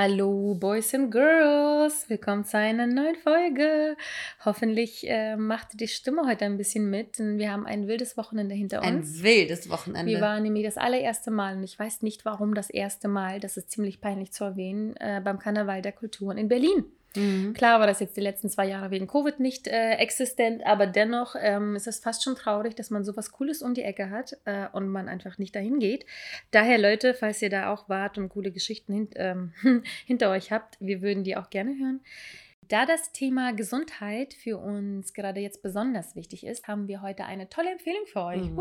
Hallo Boys and Girls, willkommen zu einer neuen Folge. Hoffentlich äh, macht die Stimme heute ein bisschen mit, denn wir haben ein wildes Wochenende hinter uns. Ein wildes Wochenende. Wir waren nämlich das allererste Mal und ich weiß nicht warum das erste Mal, das ist ziemlich peinlich zu erwähnen, äh, beim Karneval der Kulturen in Berlin. Mhm. Klar war das jetzt die letzten zwei Jahre wegen Covid nicht äh, existent, aber dennoch ähm, ist es fast schon traurig, dass man sowas Cooles um die Ecke hat äh, und man einfach nicht dahin geht. Daher, Leute, falls ihr da auch wart und coole Geschichten hint, ähm, hinter euch habt, wir würden die auch gerne hören. Da das Thema Gesundheit für uns gerade jetzt besonders wichtig ist, haben wir heute eine tolle Empfehlung für euch. Mhm.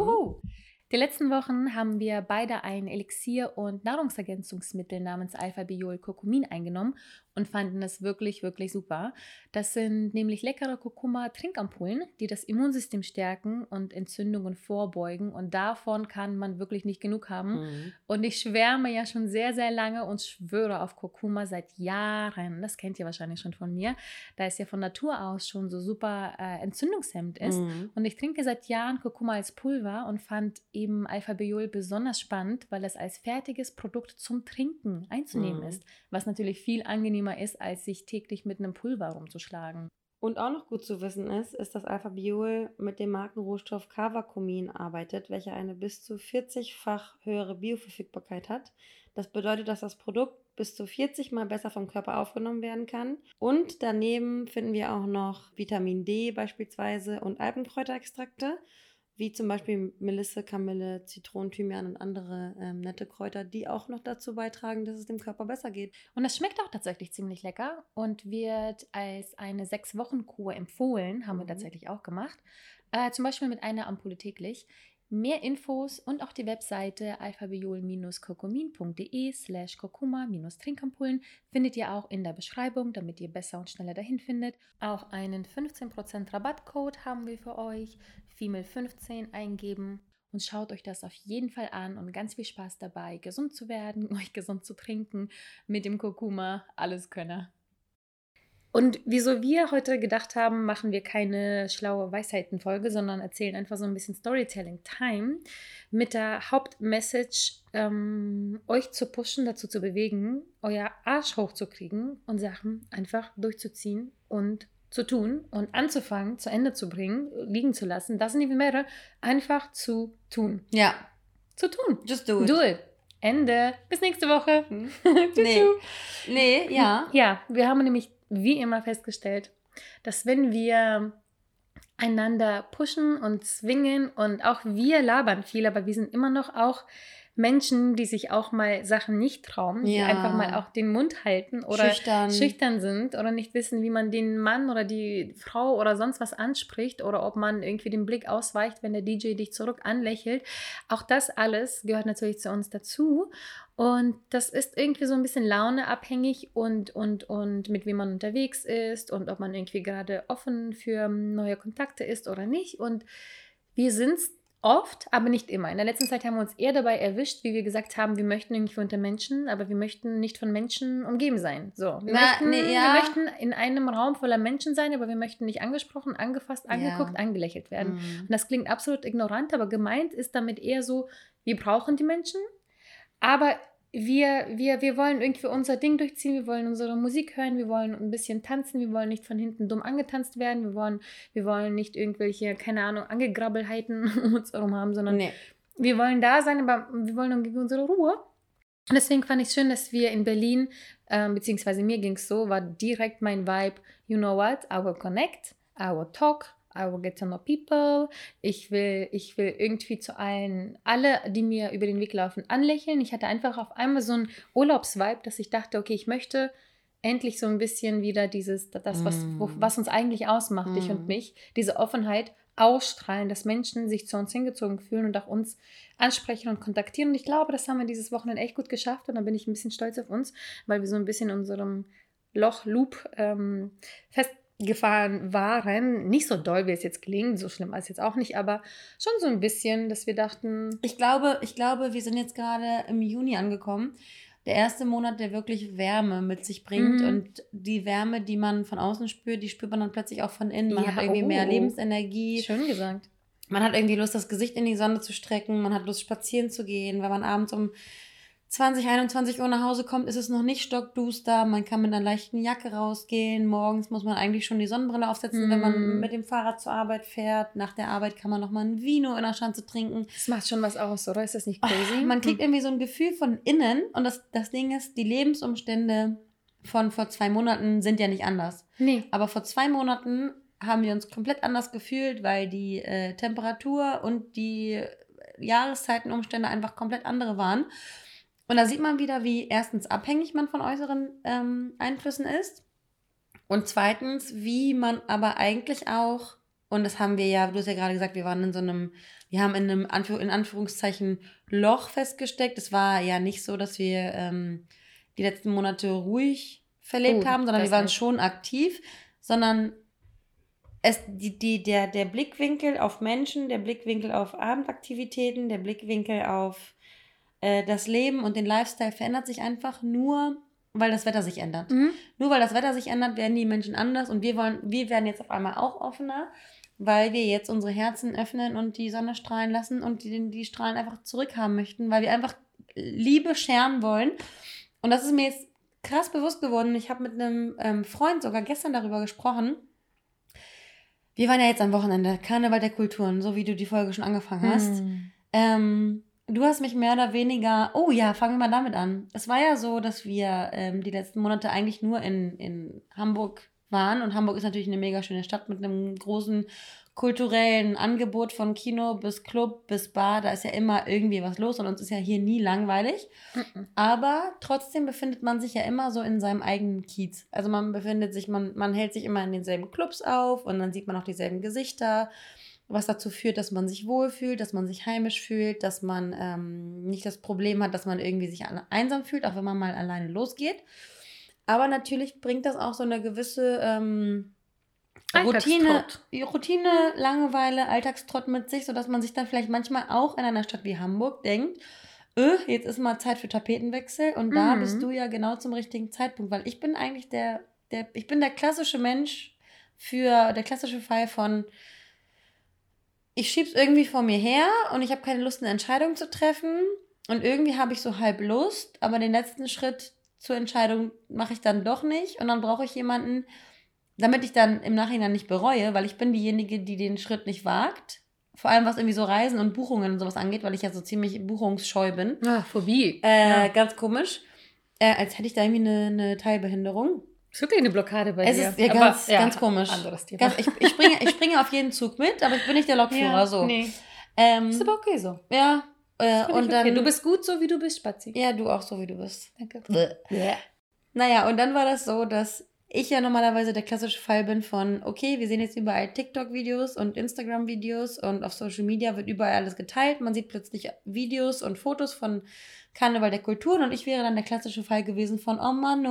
Die letzten Wochen haben wir beide ein Elixier- und Nahrungsergänzungsmittel namens Alpha-Biol-Curcumin eingenommen und fanden es wirklich, wirklich super. Das sind nämlich leckere Kurkuma-Trinkampullen, die das Immunsystem stärken und Entzündungen vorbeugen. Und davon kann man wirklich nicht genug haben. Mhm. Und ich schwärme ja schon sehr, sehr lange und schwöre auf Kurkuma seit Jahren. Das kennt ihr wahrscheinlich schon von mir, da es ja von Natur aus schon so super äh, entzündungshemmend ist. Mhm. Und ich trinke seit Jahren Kurkuma als Pulver und fand eben Alpha-Biol besonders spannend, weil es als fertiges Produkt zum Trinken einzunehmen mhm. ist, was natürlich viel angenehmer ist, als sich täglich mit einem Pulver rumzuschlagen. Und auch noch gut zu wissen ist, ist, dass Alpha-Biol mit dem Markenrohstoff Cavacomin arbeitet, welcher eine bis zu 40-fach höhere Bioverfügbarkeit hat. Das bedeutet, dass das Produkt bis zu 40 Mal besser vom Körper aufgenommen werden kann. Und daneben finden wir auch noch Vitamin D beispielsweise und Alpenkräuterextrakte wie zum Beispiel Melisse, Kamille, Zitronen, Thymian und andere ähm, nette Kräuter, die auch noch dazu beitragen, dass es dem Körper besser geht. Und das schmeckt auch tatsächlich ziemlich lecker und wird als eine Sechs-Wochen-Kur empfohlen, haben mhm. wir tatsächlich auch gemacht. Äh, zum Beispiel mit einer Ampulle täglich. Mehr Infos und auch die Webseite alphabiol-kurkumin.de slash kurkuma-trinkampullen findet ihr auch in der Beschreibung, damit ihr besser und schneller dahin findet. Auch einen 15% Rabattcode haben wir für euch, Female15 eingeben und schaut euch das auf jeden Fall an und ganz viel Spaß dabei, gesund zu werden, euch gesund zu trinken mit dem Kurkuma, alles Könner. Und wieso wir heute gedacht haben, machen wir keine schlaue Weisheitenfolge, sondern erzählen einfach so ein bisschen Storytelling-Time mit der Hauptmessage, ähm, euch zu pushen, dazu zu bewegen, euer Arsch hochzukriegen und Sachen einfach durchzuziehen und zu tun und anzufangen, zu Ende zu bringen, liegen zu lassen, das sind die mehrere, einfach zu tun. Ja. Zu tun. Just do it. Do it. Ende. Bis nächste Woche. Hm. nee. nee, ja. Ja, wir haben nämlich wie immer festgestellt, dass wenn wir einander pushen und zwingen und auch wir labern viel, aber wir sind immer noch auch Menschen, die sich auch mal Sachen nicht trauen, ja. die einfach mal auch den Mund halten oder schüchtern. schüchtern. sind oder nicht wissen, wie man den Mann oder die Frau oder sonst was anspricht oder ob man irgendwie den Blick ausweicht, wenn der DJ dich zurück anlächelt. Auch das alles gehört natürlich zu uns dazu. Und das ist irgendwie so ein bisschen launeabhängig und, und, und mit wem man unterwegs ist und ob man irgendwie gerade offen für neue Kontakte ist oder nicht. Und wir sind es Oft, aber nicht immer. In der letzten Zeit haben wir uns eher dabei erwischt, wie wir gesagt haben, wir möchten irgendwie unter Menschen, aber wir möchten nicht von Menschen umgeben sein. So, wir, Na, möchten, nee, ja. wir möchten in einem Raum voller Menschen sein, aber wir möchten nicht angesprochen, angefasst, angeguckt, ja. angelächelt werden. Mhm. Und das klingt absolut ignorant, aber gemeint ist damit eher so, wir brauchen die Menschen, aber wir, wir, wir wollen irgendwie unser Ding durchziehen, wir wollen unsere Musik hören, wir wollen ein bisschen tanzen, wir wollen nicht von hinten dumm angetanzt werden, wir wollen, wir wollen nicht irgendwelche, keine Ahnung, Angegrabbelheiten um uns herum haben, sondern nee. wir wollen da sein, aber wir wollen irgendwie unsere Ruhe. Und deswegen fand ich es schön, dass wir in Berlin, ähm, beziehungsweise mir ging es so, war direkt mein Vibe, you know what, I will connect, I will talk, I will get to know people. Ich will, ich will irgendwie zu allen, alle, die mir über den Weg laufen, anlächeln. Ich hatte einfach auf einmal so ein Urlaubsvibe, dass ich dachte, okay, ich möchte endlich so ein bisschen wieder dieses, das, was, wo, mm. was uns eigentlich ausmacht, mm. dich und mich, diese Offenheit ausstrahlen, dass Menschen sich zu uns hingezogen fühlen und auch uns ansprechen und kontaktieren. Und ich glaube, das haben wir dieses Wochenende echt gut geschafft und da bin ich ein bisschen stolz auf uns, weil wir so ein bisschen in unserem Loch-Loop ähm, fest gefahren waren. Nicht so doll, wie es jetzt klingt, so schlimm war es jetzt auch nicht, aber schon so ein bisschen, dass wir dachten. Ich glaube, ich glaube, wir sind jetzt gerade im Juni angekommen. Der erste Monat, der wirklich Wärme mit sich bringt Mhm. und die Wärme, die man von außen spürt, die spürt man dann plötzlich auch von innen. Man Ja, hat irgendwie mehr oh. Lebensenergie. Schön gesagt. Man hat irgendwie Lust, das Gesicht in die Sonne zu strecken. Man hat Lust, spazieren zu gehen. Wenn man abends um 20, 21 Uhr nach Hause kommt, ist es noch nicht stockduster. Man kann mit einer leichten Jacke rausgehen. Morgens muss man eigentlich schon die Sonnenbrille aufsetzen, wenn man Mm. mit dem Fahrrad zur Arbeit fährt. Nach der Arbeit kann man noch mal ein Vino in der Schanze trinken. Das macht schon was aus, oder? Ist das nicht crazy? Man kriegt Hm. irgendwie so ein Gefühl von innen. Und das, das Ding ist, die Lebensumstände von vor zwei Monaten sind ja nicht anders. Nee. Aber vor zwei Monaten haben wir uns komplett anders gefühlt, weil die äh, Temperatur und die Jahreszeitenumstände einfach komplett andere waren. Und da sieht man wieder, wie erstens abhängig man von äußeren ähm, Einflüssen ist. Und zweitens, wie man aber eigentlich auch, und das haben wir ja, du hast ja gerade gesagt, wir waren in so einem, wir haben in einem Anführ in Anführungszeichen Loch festgesteckt. Es war ja nicht so, dass wir ähm, die letzten Monate ruhig verlebt Oh, haben, sondern wir waren nicht. schon aktiv, sondern es, die, die, der, der Blickwinkel auf Menschen, der Blickwinkel auf Abendaktivitäten, der Blickwinkel auf äh, das Leben und den Lifestyle verändert sich einfach nur, weil das Wetter sich ändert. Mhm. Nur weil das Wetter sich ändert, werden die Menschen anders und wir wollen, wir werden jetzt auf einmal auch offener, weil wir jetzt unsere Herzen öffnen und die Sonne strahlen lassen und die, die Strahlen einfach zurückhaben möchten, weil wir einfach Liebe scheren wollen. Und das ist mir jetzt krass bewusst geworden. Ich habe mit einem ähm, Freund sogar gestern darüber gesprochen. Wir waren ja jetzt am Wochenende, Karneval der Kulturen, so wie du die Folge schon angefangen hast. Hm. Ähm, du hast mich mehr oder weniger. Oh ja, fangen wir mal damit an. Es war ja so, dass wir ähm, die letzten Monate eigentlich nur in, in Hamburg waren. Und Hamburg ist natürlich eine mega schöne Stadt mit einem großen kulturellen Angebot von Kino bis Club bis Bar. Da ist ja immer irgendwie was los und uns ist ja hier nie langweilig. Aber trotzdem befindet man sich ja immer so in seinem eigenen Kiez. Also man befindet sich, man, man hält sich immer in denselben Clubs auf und dann sieht man auch dieselben Gesichter, was dazu führt, dass man sich wohlfühlt, dass man sich heimisch fühlt, dass man ähm, nicht das Problem hat, dass man irgendwie sich einsam fühlt, auch wenn man mal alleine losgeht. Aber natürlich bringt das auch so eine gewisse ähm, Routine. Routine, Langeweile, Alltagstrott mit sich, sodass man sich dann vielleicht manchmal auch in einer Stadt wie Hamburg denkt, äh, jetzt ist mal Zeit für Tapetenwechsel und da Mhm. bist du ja genau zum richtigen Zeitpunkt, weil ich bin eigentlich der, der ich bin der klassische Mensch für der klassische Fall von ich schieb's irgendwie vor mir her und ich habe keine Lust, eine Entscheidung zu treffen und irgendwie habe ich so halb Lust, aber den letzten Schritt zur Entscheidung mache ich dann doch nicht und dann brauche ich jemanden, damit ich dann im Nachhinein nicht bereue, weil ich bin diejenige, die den Schritt nicht wagt. Vor allem was irgendwie so Reisen und Buchungen und sowas angeht, weil ich ja so ziemlich buchungsscheu bin. Ah, Phobie. Äh, ja. Ganz komisch. Äh, als hätte ich da irgendwie eine, eine Teilbehinderung. Ist wirklich eine Blockade bei Es dir. ist ja Aber, ganz, ganz komisch. Anderes Thema. Ganz, ich, ich, springe, ich springe auf jeden Zug mit, aber ich bin nicht der Lokführer. so. Nee. Ähm, Ist aber okay so. ja, äh, und dann. okay. Du bist gut so, wie du bist, Spazi. ja, du auch so, wie du bist. Danke. Bäh. Naja, und dann war das so, dass ich ja normalerweise der klassische Fall bin von, okay, wir sehen jetzt überall TikTok-Videos und Instagram-Videos und auf Social Media wird überall alles geteilt. Man sieht plötzlich Videos und Fotos von Karneval der Kulturen und ich wäre dann der klassische Fall gewesen von, oh Mann,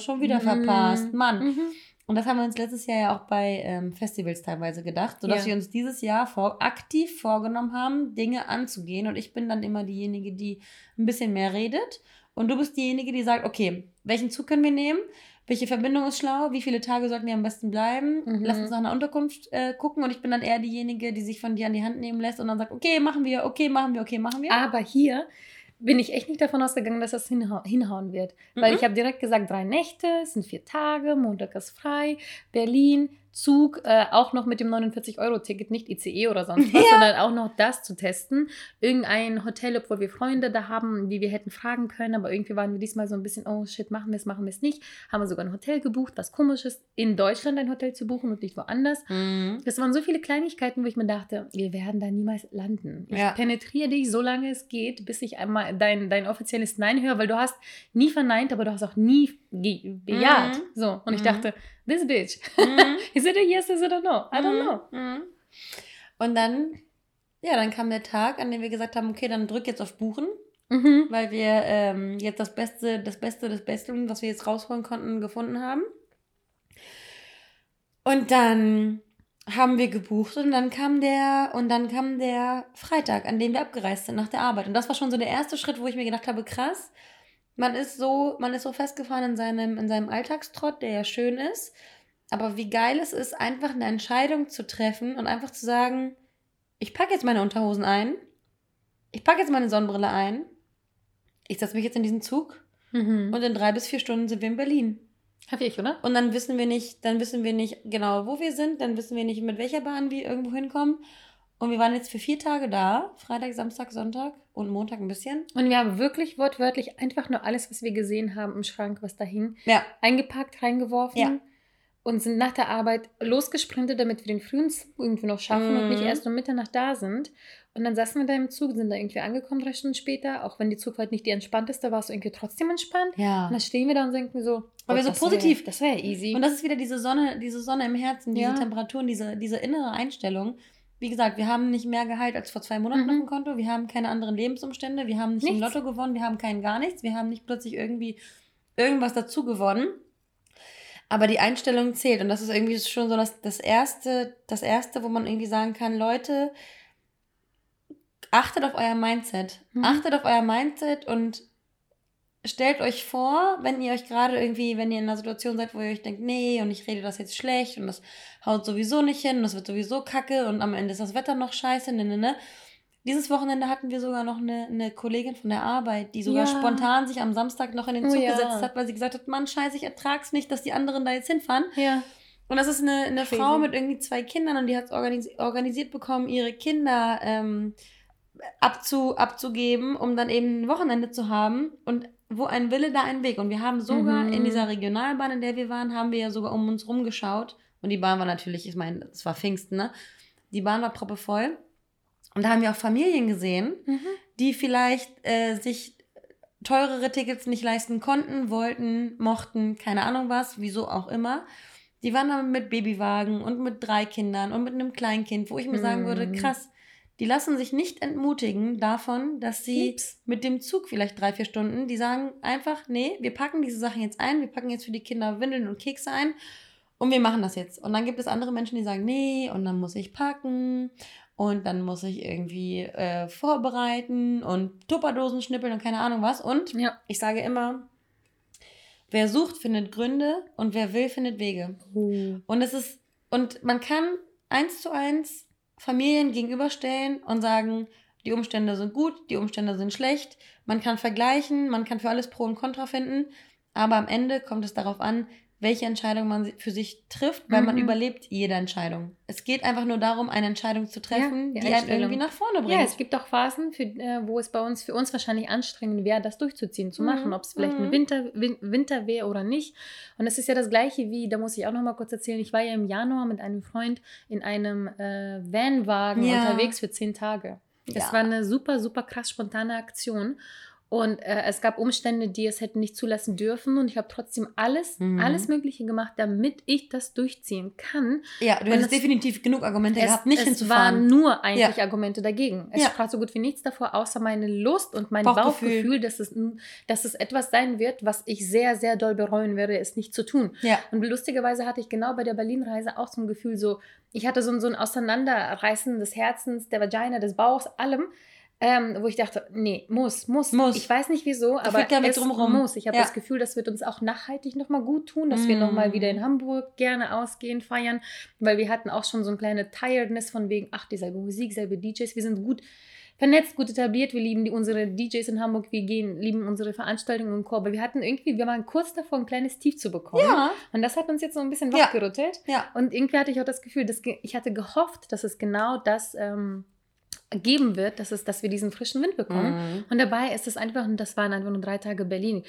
schon wieder Mhm. verpasst, Mann. Mhm. Und das haben wir uns letztes Jahr ja auch bei ähm, Festivals teilweise gedacht, sodass Ja. wir uns dieses Jahr vor, aktiv vorgenommen haben, Dinge anzugehen. Und ich bin dann immer diejenige, die ein bisschen mehr redet. Und du bist diejenige, die sagt, okay, welchen Zug können wir nehmen? Welche Verbindung ist schlau? Wie viele Tage sollten wir am besten bleiben? Mhm. Lass uns nach einer Unterkunft äh, gucken. Und ich bin dann eher diejenige, die sich von dir an die Hand nehmen lässt und dann sagt, okay, machen wir, okay, machen wir, okay, machen wir. Aber hier bin ich echt nicht davon ausgegangen, dass das hinhau hinhauen wird. Weil Mhm. ich habe direkt gesagt, drei Nächte, es sind vier Tage, Montag ist frei, Berlin, Zug, äh, auch noch mit dem 49-Euro-Ticket, nicht ICE oder sonst was, Ja. sondern auch noch das zu testen. Irgendein Hotel, obwohl wir Freunde da haben, die wir hätten fragen können, aber irgendwie waren wir diesmal so ein bisschen, oh shit, machen wir es, machen wir es nicht. Haben wir sogar ein Hotel gebucht, was komisch ist, in Deutschland ein Hotel zu buchen und nicht woanders. Mhm. Das waren so viele Kleinigkeiten, wo ich mir dachte, wir werden da niemals landen. Ich Ja. penetriere dich, solange es geht, bis ich einmal dein, dein offizielles Nein höre, weil du hast nie verneint, aber du hast auch nie bejaht. Mhm. So, und ich Mhm. dachte, this bitch, Mhm. is it a yes, is it a no? I don't Mhm, know. mhm. Und dann, ja, dann kam der Tag, an dem wir gesagt haben, okay, dann drück jetzt auf Buchen, Mhm. weil wir ähm, jetzt das Beste, das Beste, das Beste, was wir jetzt rausholen konnten, gefunden haben. Und dann haben wir gebucht und dann kam der und dann kam der Freitag, an dem wir abgereist sind nach der Arbeit. Und das war schon so der erste Schritt, wo ich mir gedacht habe, krass, man ist so, man ist so festgefahren in seinem, in seinem Alltagstrott, der ja schön ist. Aber wie geil es ist, einfach eine Entscheidung zu treffen und einfach zu sagen, ich packe jetzt meine Unterhosen ein, ich packe jetzt meine Sonnenbrille ein, ich setze mich jetzt in diesen Zug mhm. und in drei bis vier Stunden sind wir in Berlin. Ich, oder? Und dann wissen wir nicht, dann wissen wir nicht genau, wo wir sind, dann wissen wir nicht, mit welcher Bahn wir irgendwo hinkommen. Und wir waren jetzt für vier Tage da, Freitag, Samstag, Sonntag und Montag ein bisschen. Und wir haben wirklich wortwörtlich einfach nur alles, was wir gesehen haben im Schrank, was da hing, ja. eingepackt, reingeworfen. Ja. Und sind nach der Arbeit losgesprintet, damit wir den frühen Zug irgendwie noch schaffen mhm. und nicht mhm. erst um Mitternacht da sind. Und dann saßen wir da im Zug, sind da irgendwie angekommen drei Stunden später. Auch wenn die Zugfahrt nicht die entspannteste war, es irgendwie trotzdem entspannt. Ja. Und dann stehen wir da und denken so, weil wir so positiv. Wär, das wäre ja easy. Und das ist wieder diese Sonne, diese Sonne im Herzen, diese. Temperaturen, diese, diese innere Einstellung. Wie gesagt, wir haben nicht mehr Gehalt als vor zwei Monaten mhm. auf dem Konto. Wir haben keine anderen Lebensumstände. Wir haben nicht nichts. im Lotto gewonnen. Wir haben kein gar nichts. Wir haben nicht plötzlich irgendwie irgendwas dazu gewonnen. Aber die Einstellung zählt. Und das ist irgendwie schon so das, das erste, das erste, wo man irgendwie sagen kann, Leute, achtet auf euer Mindset. Mhm. Achtet auf euer Mindset und stellt euch vor, wenn ihr euch gerade irgendwie, wenn ihr in einer Situation seid, wo ihr euch denkt, nee, und ich rede das jetzt schlecht und das haut sowieso nicht hin und das wird sowieso kacke und am Ende ist das Wetter noch scheiße, ne, ne, ne. Dieses Wochenende hatten wir sogar noch eine, eine Kollegin von der Arbeit, die sogar ja. spontan sich am Samstag noch in den oh Zug oh, ja. gesetzt hat, weil sie gesagt hat, Mann, scheiße, ich ertrag's nicht, dass die anderen da jetzt hinfahren. Ja. Und das ist eine, eine Frau mit irgendwie zwei Kindern und die hat es organisi organisiert bekommen, ihre Kinder ähm, abzu, abzugeben, um dann eben ein Wochenende zu haben. Und wo ein Wille, da ein Weg. Und wir haben sogar mhm. in dieser Regionalbahn, in der wir waren, haben wir ja sogar um uns rumgeschaut. Und die Bahn war natürlich, ich meine, es war Pfingsten, ne? Die Bahn war proppevoll. Und da haben wir auch Familien gesehen, mhm. die vielleicht äh, sich teurere Tickets nicht leisten konnten, wollten, mochten, keine Ahnung was, wieso auch immer. Die waren dann mit Babywagen und mit drei Kindern und mit einem Kleinkind, wo ich mir mhm. sagen würde, mhm. krass, die lassen sich nicht entmutigen davon, dass sie Liebs. mit dem Zug vielleicht drei, vier Stunden, die sagen einfach, nee, wir packen diese Sachen jetzt ein, wir packen jetzt für die Kinder Windeln und Kekse ein und wir machen das jetzt. Und dann gibt es andere Menschen, die sagen, nee, und dann muss ich packen und dann muss ich irgendwie äh, vorbereiten und Tupperdosen schnippeln und keine Ahnung was. Und ja. ich sage immer, wer sucht, findet Gründe und wer will, findet Wege. Uh. Und es ist, und man kann eins zu eins Familien gegenüberstellen und sagen, die Umstände sind gut, die Umstände sind schlecht. Man kann vergleichen, man kann für alles Pro und Contra finden, aber am Ende kommt es darauf an, welche Entscheidung man für sich trifft, weil mhm. man überlebt jede Entscheidung. Es geht einfach nur darum, eine Entscheidung zu treffen, ja, die, die einen irgendwie nach vorne bringt. Ja, es gibt auch Phasen, für, äh, wo es bei uns, für uns wahrscheinlich anstrengend wäre, das durchzuziehen, zu mhm. machen, ob es vielleicht mhm. ein Winter, Win Winter wäre oder nicht. Und es ist ja das Gleiche wie, da muss ich auch noch mal kurz erzählen, ich war ja im Januar mit einem Freund in einem äh, Vanwagen ja. unterwegs für zehn Tage. Das ja. war eine super, super krass spontane Aktion. Und äh, es gab Umstände, die es hätten nicht zulassen dürfen. Und ich habe trotzdem alles, mhm. alles Mögliche gemacht, damit ich das durchziehen kann. Ja, du hättest definitiv genug Argumente es, gehabt, nicht es hinzufahren. Es waren nur eigentlich ja. Argumente dagegen. Es ja. sprach so gut wie nichts davor, außer meine Lust und mein Bauchgefühl, Bauchgefühl dass, es, dass es etwas sein wird, was ich sehr, sehr doll bereuen werde, es nicht zu tun. Ja. Und lustigerweise hatte ich genau bei der Berlin-Reise auch so ein Gefühl, so, ich hatte so, so ein Auseinanderreißen des Herzens, der Vagina, des Bauchs, allem ähm, wo ich dachte, nee, muss, muss. muss. Ich weiß nicht wieso, aber es drumherum. muss. Ich habe ja. das Gefühl, das wird uns auch nachhaltig nochmal gut tun, dass mm. wir nochmal wieder in Hamburg gerne ausgehen, feiern, weil wir hatten auch schon so eine kleine Tiredness von wegen, ach, dieselbe Musik, selbe DJs, wir sind gut vernetzt, gut etabliert, wir lieben die, unsere DJs in Hamburg, wir gehen, lieben unsere Veranstaltungen und Co. Aber wir hatten irgendwie, wir waren kurz davor, ein kleines Tief zu bekommen. Ja. Und das hat uns jetzt so ein bisschen wachgerüttelt. Ja. ja. Und irgendwie hatte ich auch das Gefühl, dass ich hatte gehofft, dass es genau das ähm, geben wird, dass, es, dass wir diesen frischen Wind bekommen. Mhm. Und dabei ist es einfach, und das waren einfach nur drei Tage Berlin.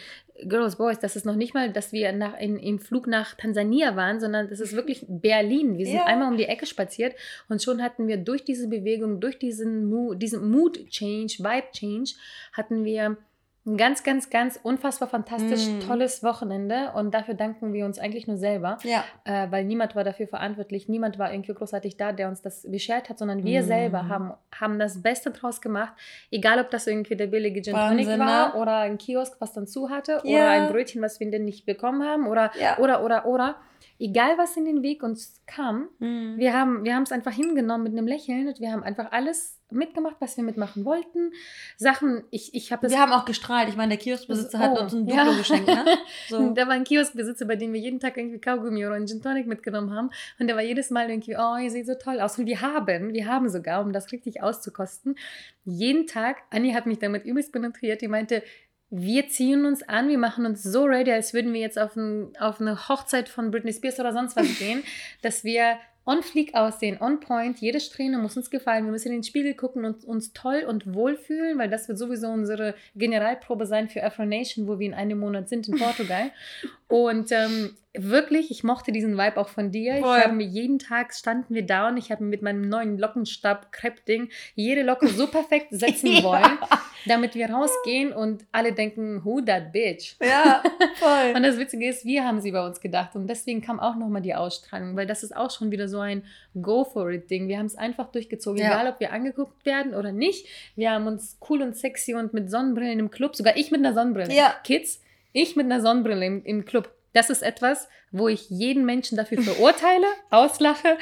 Girls, Boys, das ist noch nicht mal, dass wir nach, in, im Flug nach Tansania waren, sondern das ist wirklich Berlin. Wir sind ja. einmal um die Ecke spaziert und schon hatten wir durch diese Bewegung, durch diesen, Mo diesen Mood Change, Vibe Change, hatten wir ein ganz, ganz, ganz unfassbar fantastisch, Mm. tolles Wochenende und dafür danken wir uns eigentlich nur selber, Ja. äh, weil niemand war dafür verantwortlich, niemand war irgendwie großartig da, der uns das beschert hat, sondern wir Mm. selber haben, haben das Beste draus gemacht, egal ob das irgendwie der billige Gin Tonic war ne? oder ein Kiosk, was dann zu hatte Ja. oder ein Brötchen, was wir denn nicht bekommen haben oder, Ja. oder, oder, oder, egal was in den Weg uns kam, Mhm. wir haben wir es einfach hingenommen mit einem Lächeln und wir haben einfach alles mitgemacht, was wir mitmachen wollten. Sachen, ich, ich habe das Wir haben auch gestrahlt. Ich meine, der Kioskbesitzer hat Oh, uns ein ja. Duplo geschenkt, ne? So. Da war ein Kioskbesitzer, bei dem wir jeden Tag irgendwie Kaugummi oder einen Gin Tonic mitgenommen haben. Und der war jedes Mal irgendwie, oh, ihr seht so toll aus. Und wir haben, wir haben sogar, um das richtig auszukosten, jeden Tag, Anni hat mich damit übelst penetriert, die meinte, wir ziehen uns an, wir machen uns so ready, als würden wir jetzt auf, ein, auf eine Hochzeit von Britney Spears oder sonst was gehen, dass wir on fleek aussehen, on point. Jede Strähne muss uns gefallen. Wir müssen in den Spiegel gucken und uns toll und wohl fühlen, weil das wird sowieso unsere Generalprobe sein für Afro Nation, wo wir in einem Monat sind in Portugal. und ähm, wirklich, ich mochte diesen Vibe auch von dir. Voll. Ich habe mir jeden Tag standen wir da und ich habe mit meinem neuen Lockenstab Crepe Ding jede Locke so perfekt setzen Ja. wollen, damit wir rausgehen und alle denken, who that bitch? Ja, voll. Und das Witzige ist, wir haben sie bei uns gedacht und deswegen kam auch nochmal die Ausstrahlung, weil das ist auch schon wieder so ein Go for it Ding. Wir haben es einfach durchgezogen, Ja. egal ob wir angeguckt werden oder nicht. Wir haben uns cool und sexy und mit Sonnenbrillen im Club, sogar ich mit einer Sonnenbrille. Ja. Kids, ich mit einer Sonnenbrille im, im Club. Das ist etwas, wo ich jeden Menschen dafür verurteile, auslache.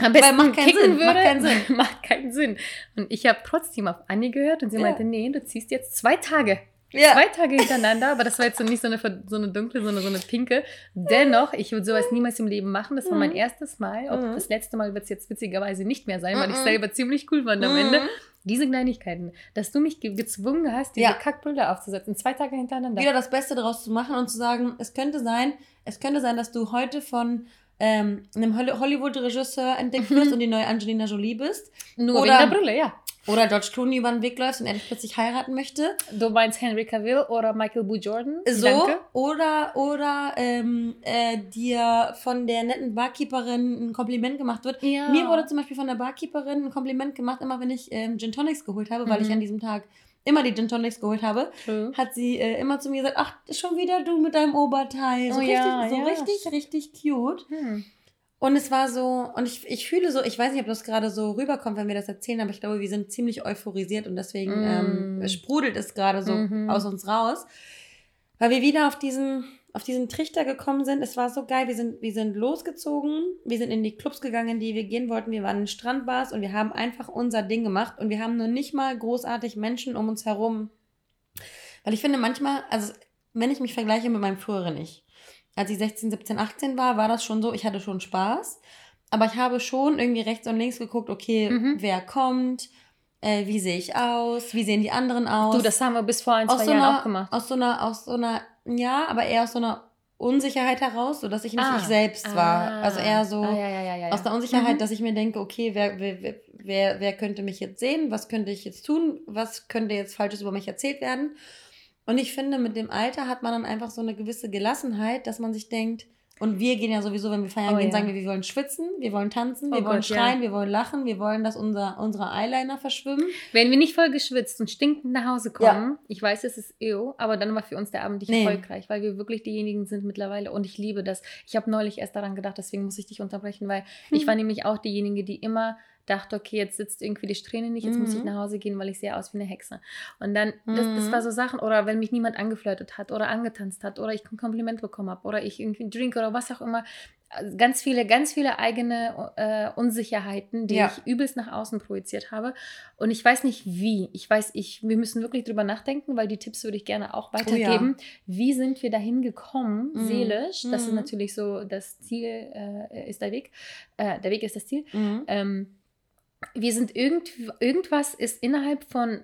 Am besten macht keinen kicken Sinn, würde. macht keinen Sinn. macht keinen Sinn. Und ich habe trotzdem auf Anni gehört und sie Ja. meinte, nee, du ziehst jetzt zwei Tage Ja. zwei Tage hintereinander, aber das war jetzt so nicht so eine, so eine dunkle, sondern so eine pinke. Dennoch, ich würde sowas niemals im Leben machen. Das war mein Mhm. erstes Mal. Ob Mhm. das letzte Mal wird es jetzt witzigerweise nicht mehr sein, weil ich Mhm. selber ziemlich cool fand am Mhm. Ende. Diese Kleinigkeiten, dass du mich ge gezwungen hast, diese Ja. Kackbrille aufzusetzen, zwei Tage hintereinander. wieder das Beste daraus zu machen und zu sagen, es könnte sein, es könnte sein, dass du heute von ähm, einem Holly- Hollywood-Regisseur entdeckt wirst Mhm. und die neue Angelina Jolie bist. Nur oder- wegen der Brille, ja. Oder George Clooney über den Weg läufst und er dich plötzlich heiraten möchte. Du meinst Henry Cavill oder Michael B. Jordan? So. Danke. Oder, oder ähm, äh, dir von der netten Barkeeperin ein Kompliment gemacht wird. Ja. Mir wurde zum Beispiel von der Barkeeperin ein Kompliment gemacht, immer wenn ich ähm, Gin Tonics geholt habe, weil Mhm. ich an diesem Tag immer die Gin Tonics geholt habe, True. hat sie äh, immer zu mir gesagt, ach, schon wieder du mit deinem Oberteil. So Oh richtig, ja, so ja. richtig, richtig cute. Hm. Und es war so, und ich, ich fühle so, ich weiß nicht, ob das gerade so rüberkommt, wenn wir das erzählen, aber ich glaube, wir sind ziemlich euphorisiert und deswegen Mm. ähm, sprudelt es gerade so Mhm. aus uns raus. Weil wir wieder auf diesen, auf diesen Trichter gekommen sind. Es war so geil. Wir sind, wir sind losgezogen. Wir sind in die Clubs gegangen, in die wir gehen wollten. Wir waren in Strandbars und wir haben einfach unser Ding gemacht. Und wir haben nur nicht mal großartig Menschen um uns herum. Weil ich finde manchmal, also wenn ich mich vergleiche mit meinem früheren Ich, als ich 16, 17, 18 war, war das schon so, ich hatte schon Spaß. Aber ich habe schon irgendwie rechts und links geguckt, okay, Mhm. wer kommt, äh, wie sehe ich aus, wie sehen die anderen aus. Du, das haben wir bis vor ein, aus zwei so, Jahren einer, auch gemacht. aus so einer, aus so einer, ja, aber eher aus so einer Unsicherheit heraus, sodass ich nicht Ah. ich selbst war. Ah. Also eher so Ah, ja, ja, ja, aus der Unsicherheit, Mhm. dass ich mir denke, okay, wer, wer, wer, wer könnte mich jetzt sehen, was könnte ich jetzt tun, was könnte jetzt Falsches über mich erzählt werden. Und ich finde, mit dem Alter hat man dann einfach so eine gewisse Gelassenheit, dass man sich denkt, und wir gehen ja sowieso, wenn wir feiern Oh gehen, ja. sagen wir, wir wollen schwitzen, wir wollen tanzen, wir Oh wollen Gott, ja. schreien, wir wollen lachen, wir wollen, dass unser, unsere Eyeliner verschwimmen. Wenn wir nicht voll geschwitzt und stinkend nach Hause kommen, ich weiß, es ist EO, aber dann war für uns der Abend nicht Nee. erfolgreich, weil wir wirklich diejenigen sind mittlerweile und ich liebe das. Ich habe neulich erst daran gedacht, deswegen muss ich dich unterbrechen, weil ich Hm. war nämlich auch diejenige, die immer dachte, okay, jetzt sitzt irgendwie die Strähne nicht, jetzt muss ich Mhm. nach Hause gehen, weil ich sehe aus wie eine Hexe. Und dann, das, das Mhm. war so Sachen, oder wenn mich niemand angeflirtet hat oder angetanzt hat oder ich ein Kompliment bekommen habe oder ich irgendwie einen Drink oder was auch immer. Also Ganz viele, ganz viele eigene äh, Unsicherheiten, die Ja. ich übelst nach außen projiziert habe. Und ich weiß nicht wie. Ich weiß, ich, wir müssen wirklich drüber nachdenken, weil die Tipps würde ich gerne auch weitergeben. Wie sind wir dahin gekommen, Mhm. seelisch? Das ist Mhm. natürlich so, das Ziel äh, ist der Weg. Äh, der Weg ist das Ziel. Mhm. Ähm, wir sind irgend, irgendwas ist innerhalb von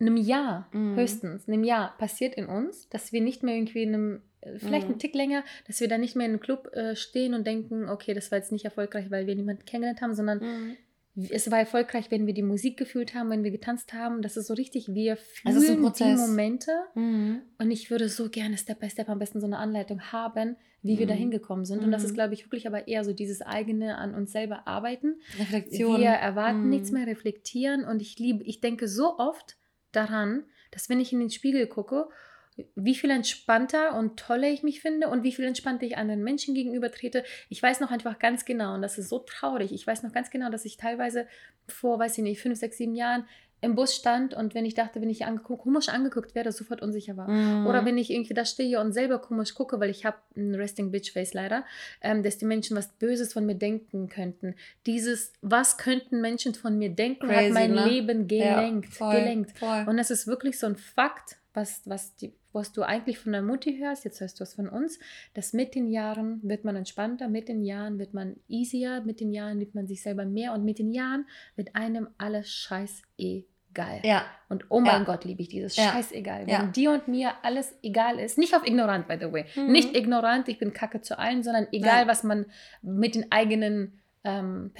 einem Jahr, Mhm. höchstens einem Jahr, passiert in uns, dass wir nicht mehr irgendwie in einem, äh, vielleicht Mhm. einen Tick länger, dass wir dann nicht mehr in einem Club äh, stehen und denken, okay, das war jetzt nicht erfolgreich, weil wir niemanden kennengelernt haben, sondern Mhm. Es war erfolgreich, wenn wir die Musik gefühlt haben, wenn wir getanzt haben. Das ist so richtig, wir ein fühlen die Prozess. Momente. Mhm. Und ich würde so gerne Step by Step am besten so eine Anleitung haben, wie wir Mhm. da hingekommen sind. Und das Mhm. ist, glaube ich, wirklich aber eher so dieses eigene an uns selber arbeiten. Reflexion. Wir erwarten Mhm. nichts mehr, reflektieren. Und ich liebe, ich denke so oft daran, dass wenn ich in den Spiegel gucke, wie viel entspannter und toller ich mich finde und wie viel entspannter ich anderen Menschen gegenüber trete. Ich weiß noch einfach ganz genau, und das ist so traurig, ich weiß noch ganz genau, dass ich teilweise vor, weiß ich nicht, fünf, sechs, sieben Jahren im Bus stand und wenn ich dachte, wenn ich angeguckt, komisch angeguckt werde, sofort unsicher war. Mhm. Oder wenn ich irgendwie da stehe und selber komisch gucke, weil ich habe ein Resting Bitch Face leider, ähm, dass die Menschen was Böses von mir denken könnten. Dieses, was könnten Menschen von mir denken, Crazy, hat mein ne? Leben gelenkt. Ja, voll, gelenkt. Voll. Und das ist wirklich so ein Fakt, was, was, die, was du eigentlich von der Mutti hörst, jetzt hörst du es von uns, dass mit den Jahren wird man entspannter, mit den Jahren wird man easier, mit den Jahren liebt man sich selber mehr und mit den Jahren wird einem alles scheiß egal. Ja. Und oh mein ja. Gott, liebe ich dieses ja. Scheißegal. Wenn ja. dir und mir alles egal ist, nicht auf ignorant, by the way, mhm. nicht ignorant, ich bin kacke zu allen, sondern egal, was man mit den eigenen ähm,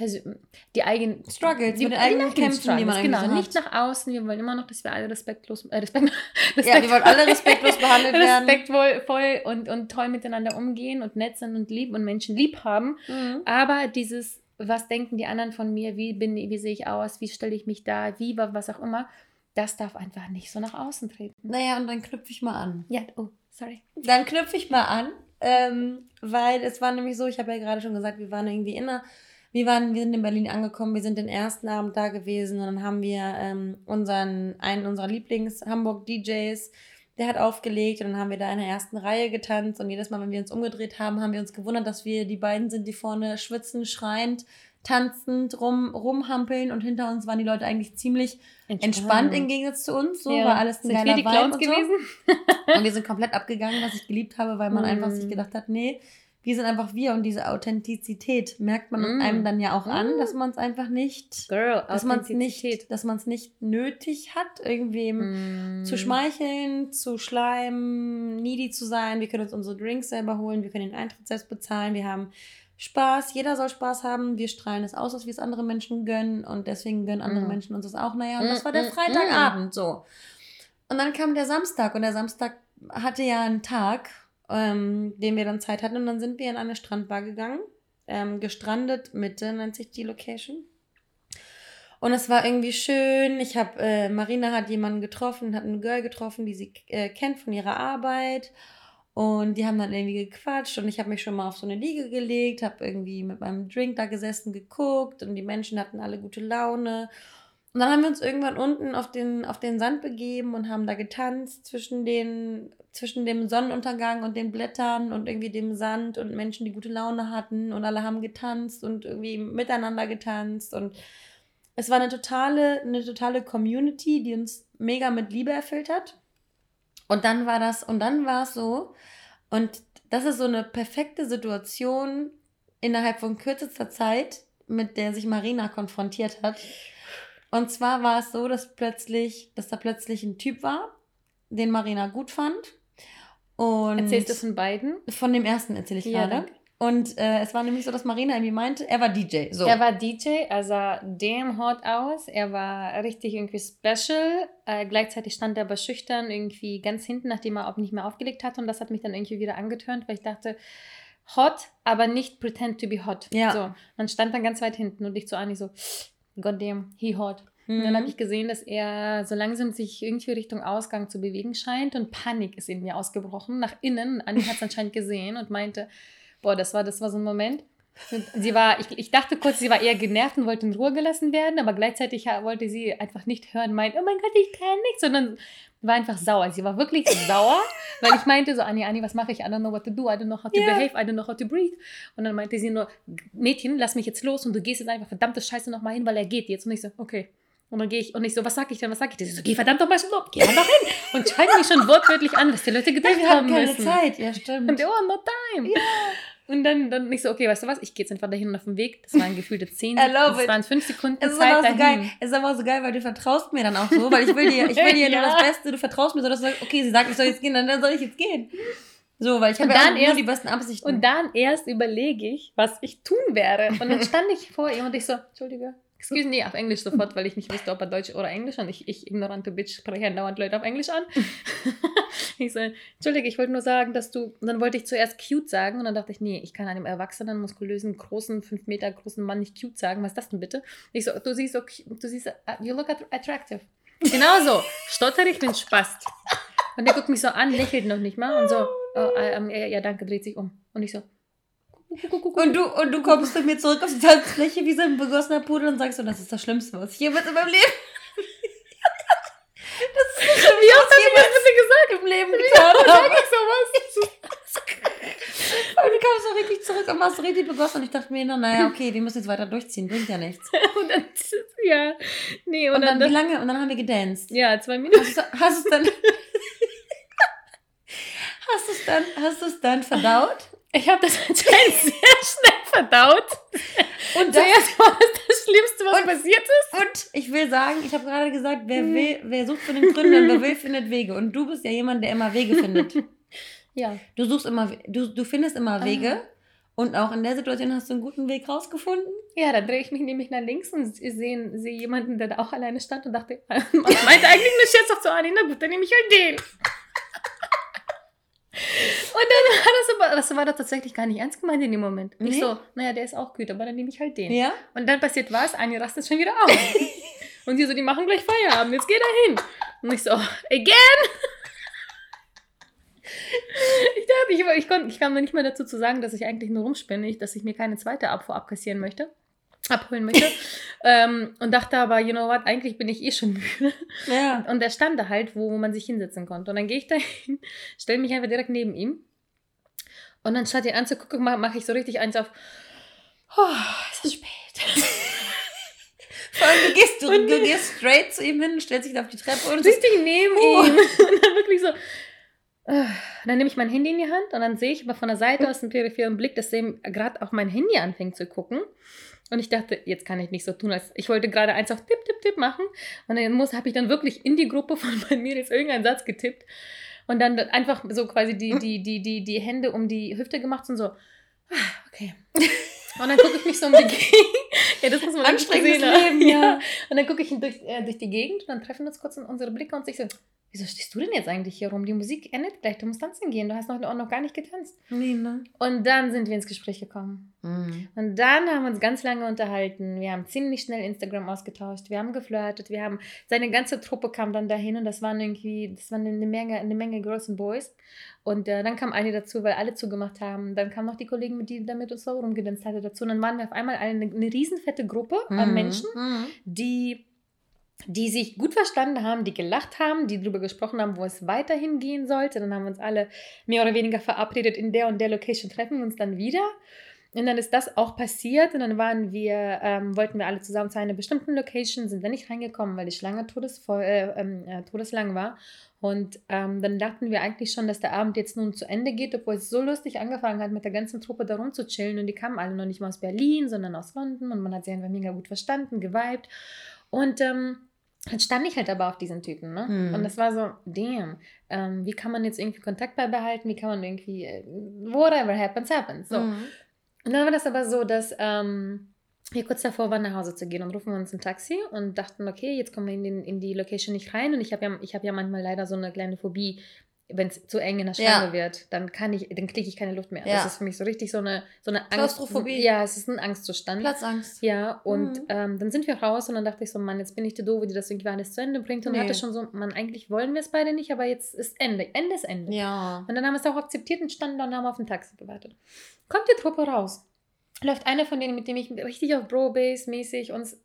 die eigenen Struggles, die, mit den eigenen Kämpfen, die man genau, so nicht nach außen. Wir wollen immer noch, dass wir alle respektlos, äh, Respekt, Respekt, ja, wir wollen alle respektlos behandelt werden, respektvoll und, und toll miteinander umgehen und nett sind und lieb und Menschen lieb haben. Mhm. Aber dieses, was denken die anderen von mir, wie bin, wie sehe ich aus, wie stelle ich mich da, wie was auch immer, das darf einfach nicht so nach außen treten. Naja, und dann knüpfe ich mal an. Ja, oh, sorry. Dann knüpfe ich mal an, ähm, weil es war nämlich so, ich habe ja gerade schon gesagt, wir waren irgendwie in einer wir waren, wir sind in Berlin angekommen, wir sind den ersten Abend da gewesen und dann haben wir ähm, unseren, einen unserer Lieblings-Hamburg-DJs, der hat aufgelegt und dann haben wir da in der ersten Reihe getanzt und jedes Mal, wenn wir uns umgedreht haben, haben wir uns gewundert, dass wir die beiden sind, die vorne schwitzen, schreiend, tanzend rum, rumhampeln und hinter uns waren die Leute eigentlich ziemlich entspannt, entspannt im Gegensatz zu uns. So ja. war alles ein sind geiler wir die Clowns gewesen? So. und wir sind komplett abgegangen, was ich geliebt habe, weil man mm. einfach sich gedacht hat, nee, wir sind einfach wir und diese Authentizität merkt man mm. einem dann ja auch an, dass man es einfach nicht, Girl, dass man es nicht, dass man es nicht nötig hat, irgendwem mm. zu schmeicheln, zu schleimen, needy zu sein. Wir können uns unsere Drinks selber holen, wir können den Eintritt selbst bezahlen, wir haben Spaß, jeder soll Spaß haben, wir strahlen es aus, dass wir es andere Menschen gönnen und deswegen gönnen andere mm. Menschen uns das auch. Naja, und das war der Freitagabend so. Und dann kam der Samstag und der Samstag hatte ja einen Tag, ähm, den wir dann Zeit hatten. Und dann sind wir in eine Strandbar gegangen. Ähm, gestrandet Mitte nennt sich die Location. Und es war irgendwie schön. Ich habe, äh, Marina hat jemanden getroffen, hat eine Girl getroffen, die sie äh, kennt von ihrer Arbeit. Und die haben dann irgendwie gequatscht und ich habe mich schon mal auf so eine Liege gelegt, habe irgendwie mit meinem Drink da gesessen, geguckt und die Menschen hatten alle gute Laune. Und dann haben wir uns irgendwann unten auf den, auf den Sand begeben und haben da getanzt zwischen, den, zwischen dem Sonnenuntergang und den Blättern und irgendwie dem Sand und Menschen, die gute Laune hatten und alle haben getanzt und irgendwie miteinander getanzt und es war eine totale, eine totale Community, die uns mega mit Liebe erfüllt hat. Und dann war das, und dann war es so, und das ist so eine perfekte Situation innerhalb von kürzester Zeit, mit der sich Marina konfrontiert hat. Und zwar war es so, dass plötzlich, dass da plötzlich ein Typ war, den Marina gut fand. Und Erzählst du von beiden? Von dem ersten erzähle ich ja, gerade. Und äh, es war nämlich so, dass Marina irgendwie meinte, er war DJ. So. Er war DJ, er sah damn hot aus, er war richtig irgendwie special. Äh, gleichzeitig stand er aber schüchtern irgendwie ganz hinten, nachdem er auch nicht mehr aufgelegt hat. Und das hat mich dann irgendwie wieder angetörnt, weil ich dachte, hot, aber nicht pretend to be hot. Ja. So, dann stand dann ganz weit hinten und ich so an, ich so, goddamn, he hot. Mhm. Und dann habe mhm. ich gesehen, dass er so langsam sich irgendwie Richtung Ausgang zu bewegen scheint und Panik ist in mir ausgebrochen, nach innen. Anni hat es anscheinend gesehen und meinte, boah, das war, das war so ein Moment. Sie war, ich, ich dachte kurz, sie war eher genervt und wollte in Ruhe gelassen werden, aber gleichzeitig wollte sie einfach nicht hören, meint, oh mein Gott, ich kann nichts, sondern war einfach sauer. Sie war wirklich sauer, weil ich meinte so, Anni, Anni, was mache ich? I don't know what to do, I don't know how to yeah. behave, I don't know how to breathe. Und dann meinte sie nur, Mädchen, lass mich jetzt los und du gehst jetzt einfach verdammte Scheiße nochmal hin, weil er geht jetzt. Und ich so, okay. Und dann gehe ich und ich so, was sag ich denn, was sag ich denn? Sie so, geh verdammt doch mal schon geh doch hin. Und schreibt mich schon wortwörtlich an, was die Leute gedacht wir haben keine müssen. Zeit, ja stimmt. Und oh, no time. Ja. Und dann, dann nicht so, okay, weißt du was, ich gehe jetzt einfach dahin und auf den Weg. Das waren gefühlte 10 Sekunden, das waren 5 Sekunden es Zeit dahin. So geil. Es ist aber so geil, weil du vertraust mir dann auch so, weil ich will dir, ich will dir ja. nur das Beste, du vertraust mir so, dass du sagst, okay, sie sagt, ich soll jetzt gehen, dann, dann soll ich jetzt gehen. So, weil ich habe ja nur die besten Absichten. Und dann erst überlege ich, was ich tun werde. Und dann stand ich vor ihr und ich so, Entschuldige, Excuse me, auf Englisch sofort, weil ich nicht wusste, ob er Deutsch oder Englisch und ich, ich ignorante Bitch spreche dauernd Leute auf Englisch an. ich so, Entschuldige, ich wollte nur sagen, dass du, und dann wollte ich zuerst cute sagen und dann dachte ich, nee, ich kann einem erwachsenen, muskulösen, großen, fünf Meter großen Mann nicht cute sagen. Was ist das denn bitte? Ich so, du siehst so, du siehst, uh, you look attractive. Genau so. Stotter ich bin Spast. Und der guckt mich so an, lächelt noch nicht mal und so, oh, ja, danke, dreht sich um. Und ich so, und du, und du kommst mit mir zurück auf die Tanzfläche wie so ein begossener Pudel und sagst so, das ist das Schlimmste, was ich jemals in meinem Leben. das ist das Schlimmste, wie oft hast du das gesagt im Leben getan habe. ich sowas. Und du kamst so richtig zurück und warst richtig begossen und ich dachte mir, naja, okay, wir müssen jetzt weiter durchziehen, bringt ja nichts. und dann, ja, nee, und, und dann, dann, wie lange? Und dann haben wir gedanced. Ja, zwei Minuten. Hast du es dann, hast du es dann, hast du es dann verdaut? Ich habe das anscheinend sehr schnell verdaut. Und das war das, das Schlimmste, was und, passiert ist. Und ich will sagen, ich habe gerade gesagt, wer hm. will, wer sucht von den Gründern, wer will, findet Wege. Und du bist ja jemand, der immer Wege findet. ja. Du suchst immer, du, du findest immer Wege. Und auch in der Situation hast du einen guten Weg rausgefunden? Ja, dann drehe ich mich nämlich nach links und sehe seh jemanden, der da auch alleine stand und dachte, meinte eigentlich eine Scherz auf so an, na gut, dann nehme ich halt den. Und dann war das aber, das war doch tatsächlich gar nicht ernst gemeint in dem Moment. Nee. Ich so, naja, der ist auch gut, aber dann nehme ich halt den. Ja? Und dann passiert was, eine rastet schon wieder auf. und die so, die machen gleich Feierabend, jetzt geh da hin. Und ich so, again? ich dachte, ich, ich, kon, ich kam mir nicht mehr dazu zu sagen, dass ich eigentlich nur rumspinne, dass ich mir keine zweite Abfuhr abkassieren möchte abholen möchte. ähm, und dachte aber, you know what, eigentlich bin ich eh schon müde. Ja. Und er stand da halt, wo man sich hinsetzen konnte. Und dann gehe ich da hin, stelle mich einfach direkt neben ihm. Und dann statt ihn anzugucken, mache mach ich so richtig eins auf, oh, es ist spät. Vor allem, du gehst, du, du gehst straight zu ihm hin, stellst dich auf die Treppe und richtig neben oh. ihm. Und dann wirklich so, äh, dann nehme ich mein Handy in die Hand und dann sehe ich aber von der Seite aus dem peripheren Blick, dass er gerade auch mein Handy anfängt zu gucken. Und ich dachte, jetzt kann ich nicht so tun, als ich wollte gerade eins auf Tipp, Tipp, Tipp machen. Und dann muss, habe ich dann wirklich in die Gruppe von meinen Mädels irgendeinen Satz getippt. Und dann einfach so quasi die, die, die, die, die Hände um die Hüfte gemacht und so, ah, okay. Und dann gucke ich mich so um die Gegend. ja, das muss man Anstrengendes Leben, ja. ja. Und dann gucke ich durch, äh, durch die Gegend und dann treffen wir uns kurz in unsere Blicke und ich so, wieso stehst du denn jetzt eigentlich hier rum? Die Musik endet gleich, du musst tanzen gehen, du hast noch, noch gar nicht getanzt. Nee, ne? Und dann sind wir ins Gespräch gekommen. Mhm. Und dann haben wir uns ganz lange unterhalten. Wir haben ziemlich schnell Instagram ausgetauscht, wir haben geflirtet, wir haben, seine ganze Truppe kam dann dahin und das waren irgendwie, das waren eine Menge, eine Menge Girls und Boys. Und äh, dann kam eine dazu, weil alle zugemacht haben. Dann kamen noch die Kollegen, mit die damit uns so rumgedanzt hatte, dazu. Und dann waren wir auf einmal eine, eine riesenfette Gruppe mhm. an Menschen, mhm. die die sich gut verstanden haben, die gelacht haben, die darüber gesprochen haben, wo es weiterhin gehen sollte. Dann haben wir uns alle mehr oder weniger verabredet, in der und der Location treffen wir uns dann wieder. Und dann ist das auch passiert und dann waren wir, ähm, wollten wir alle zusammen zu einer bestimmten Location, sind dann nicht reingekommen, weil die Schlange todesvoll, äh, ähm, äh, todeslang war. Und ähm, dann dachten wir eigentlich schon, dass der Abend jetzt nun zu Ende geht, obwohl es so lustig angefangen hat, mit der ganzen Truppe da rumzuchillen. Und die kamen alle noch nicht mal aus Berlin, sondern aus London und man hat sie einfach mega gut verstanden, geweibt. Und ähm, dann stand ich halt aber auf diesen Typen, ne? Hm. Und das war so, damn, ähm, wie kann man jetzt irgendwie Kontakt beibehalten? Wie kann man irgendwie, äh, whatever happens, happens. So. Mhm. Und dann war das aber so, dass ähm, wir kurz davor waren, nach Hause zu gehen und rufen uns ein Taxi und dachten, okay, jetzt kommen wir in, den, in die Location nicht rein. Und ich habe ja, hab ja manchmal leider so eine kleine Phobie, wenn es zu eng in der Schlange ja. wird, dann kann ich, dann kriege ich keine Luft mehr. Ja. Das ist für mich so richtig so eine, so eine Angst. Ja, es ist ein Angstzustand. Platzangst. Ja, und mhm. ähm, dann sind wir raus und dann dachte ich so, Mann, jetzt bin ich die Doofe, die das irgendwie alles zu Ende bringt. Und nee. hatte schon so, Mann, eigentlich wollen wir es beide nicht, aber jetzt ist Ende. Ende ist Ende. Ja. Und dann haben wir es auch akzeptiert und standen da und haben auf ein Taxi gewartet. Kommt die Truppe raus läuft einer von denen, mit dem ich richtig auf Bro-Base-mäßig uns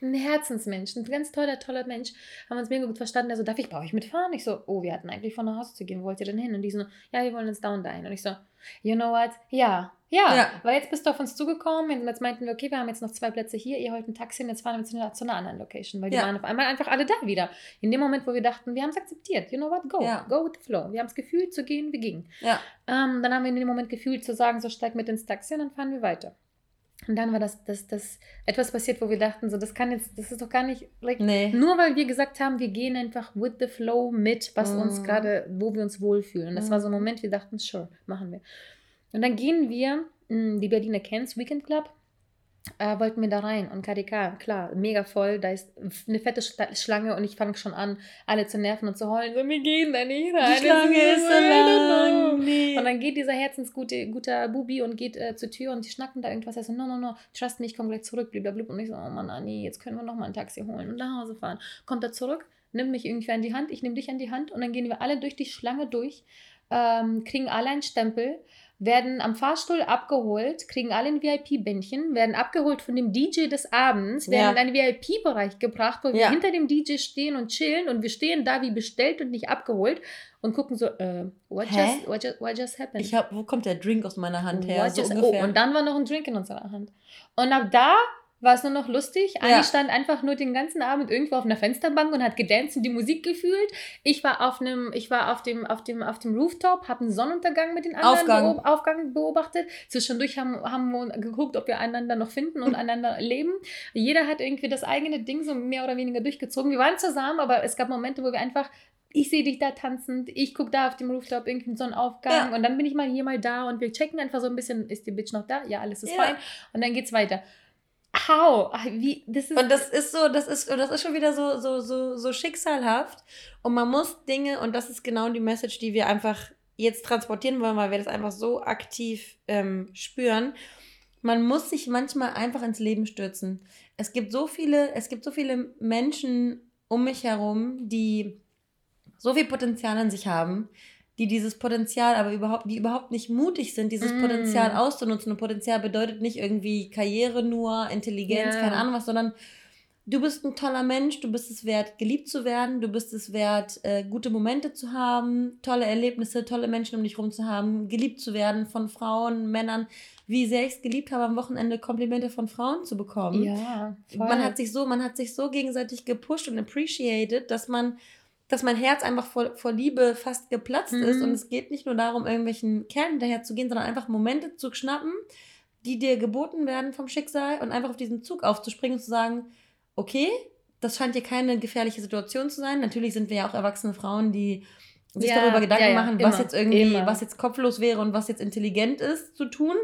ein Herzensmensch, ein ganz toller, toller Mensch, haben uns mega gut verstanden. Also, darf ich bei euch mitfahren? Ich so, oh, wir hatten eigentlich vor nach Hause zu gehen, wo wollt ihr denn hin? Und die so, ja, wir wollen ins Down Dine. Und ich so, you know what? Ja, ja, ja, weil jetzt bist du auf uns zugekommen und jetzt meinten wir, okay, wir haben jetzt noch zwei Plätze hier, ihr holt ein Taxi und jetzt fahren wir zu einer, zu einer anderen Location, weil die ja. waren auf einmal einfach alle da wieder. In dem Moment, wo wir dachten, wir haben es akzeptiert, you know what, go, ja. go with the flow. Wir haben es gefühlt zu gehen, wir gingen. Ähm, dann haben wir in dem Moment gefühlt zu sagen, so steig mit ins Taxi und dann fahren wir weiter. Und dann war das, das, das etwas passiert, wo wir dachten, so, das kann jetzt, das ist doch gar nicht, like, nee. nur weil wir gesagt haben, wir gehen einfach with the flow mit, was mm. uns gerade, wo wir uns wohlfühlen. Das mm. war so ein mhm. Moment, wir dachten, sure, machen wir. Und dann gehen wir, mh, hm, die Berliner kennst, Weekend Club. Äh, wollten wir da rein und KDK, klar, mega voll, da ist eine fette Schlange und ich fange schon an, alle zu nerven und zu heulen, so, wir gehen da nicht rein. Die Schlange ist so lang. Nee. Und dann geht dieser herzensgute guter Bubi und geht äh, zur Tür und die schnacken da irgendwas, er so, no, no, no, trust me, ich komme gleich zurück, blablabla. Und ich so, oh Mann, Anni, jetzt können wir noch mal ein Taxi holen und nach Hause fahren. Kommt er zurück, nimmt mich irgendwie an die Hand, ich nehme dich an die Hand und dann gehen wir alle durch die Schlange durch, ähm, kriegen alle einen Stempel werden am Fahrstuhl abgeholt, kriegen alle ein VIP-Bändchen, werden abgeholt von dem DJ des Abends, werden ja. in einen VIP-Bereich gebracht, wo wir hinter dem DJ stehen und chillen und wir stehen da wie bestellt und nicht abgeholt und gucken so, äh, what, just, what, just, what just happened? Ich hab, wo kommt der Drink aus meiner Hand her? So oh, und dann war noch ein Drink in unserer Hand. Und ab da war es nur noch lustig. Anni ja. stand einfach nur den ganzen Abend irgendwo auf einer Fensterbank und hat gedanced und die Musik gefühlt. Ich war auf einem, ich war auf dem, auf dem, auf dem Rooftop, habe einen Sonnenuntergang mit den anderen Aufgang, beob Aufgang beobachtet. Zwischendurch haben, haben wir geguckt, ob wir einander noch finden und einander leben. Jeder hat irgendwie das eigene Ding so mehr oder weniger durchgezogen. Wir waren zusammen, aber es gab Momente, wo wir einfach ich sehe dich da tanzend, ich gucke da auf dem Rooftop irgendwie so einen Aufgang ja. und dann bin ich mal hier mal da und wir checken einfach so ein bisschen, ist die Bitch noch da? Ja, alles ist ja. fein. Und dann geht's weiter. How? Wie, das ist und das ist so, das ist, das ist schon wieder so, so, so, so schicksalhaft. Und man muss Dinge, und das ist genau die Message, die wir einfach jetzt transportieren wollen, weil wir das einfach so aktiv ähm, spüren. Man muss sich manchmal einfach ins Leben stürzen. Es gibt so viele, es gibt so viele Menschen um mich herum, die so viel Potenzial in sich haben, die dieses Potenzial aber überhaupt, die überhaupt nicht mutig sind, dieses mm. Potenzial auszunutzen. Und Potenzial bedeutet nicht irgendwie Karriere nur, Intelligenz, yeah. keine Ahnung was, sondern du bist ein toller Mensch, du bist es wert, geliebt zu werden, du bist es wert, äh, gute Momente zu haben, tolle Erlebnisse, tolle Menschen um dich herum zu haben, geliebt zu werden von Frauen, Männern. Wie sehr ich es geliebt habe, am Wochenende Komplimente von Frauen zu bekommen. Ja, voll. Man hat sich so, man hat sich so gegenseitig gepusht und appreciated, dass man dass mein Herz einfach vor, vor Liebe fast geplatzt mhm. ist. Und es geht nicht nur darum, irgendwelchen Kerlen hinterher zu gehen, sondern einfach Momente zu schnappen, die dir geboten werden vom Schicksal und einfach auf diesen Zug aufzuspringen und zu sagen, okay, das scheint dir keine gefährliche Situation zu sein. Natürlich sind wir ja auch erwachsene Frauen, die sich ja, darüber Gedanken ja, ja, machen, immer, was jetzt irgendwie, immer. was jetzt kopflos wäre und was jetzt intelligent ist zu tun.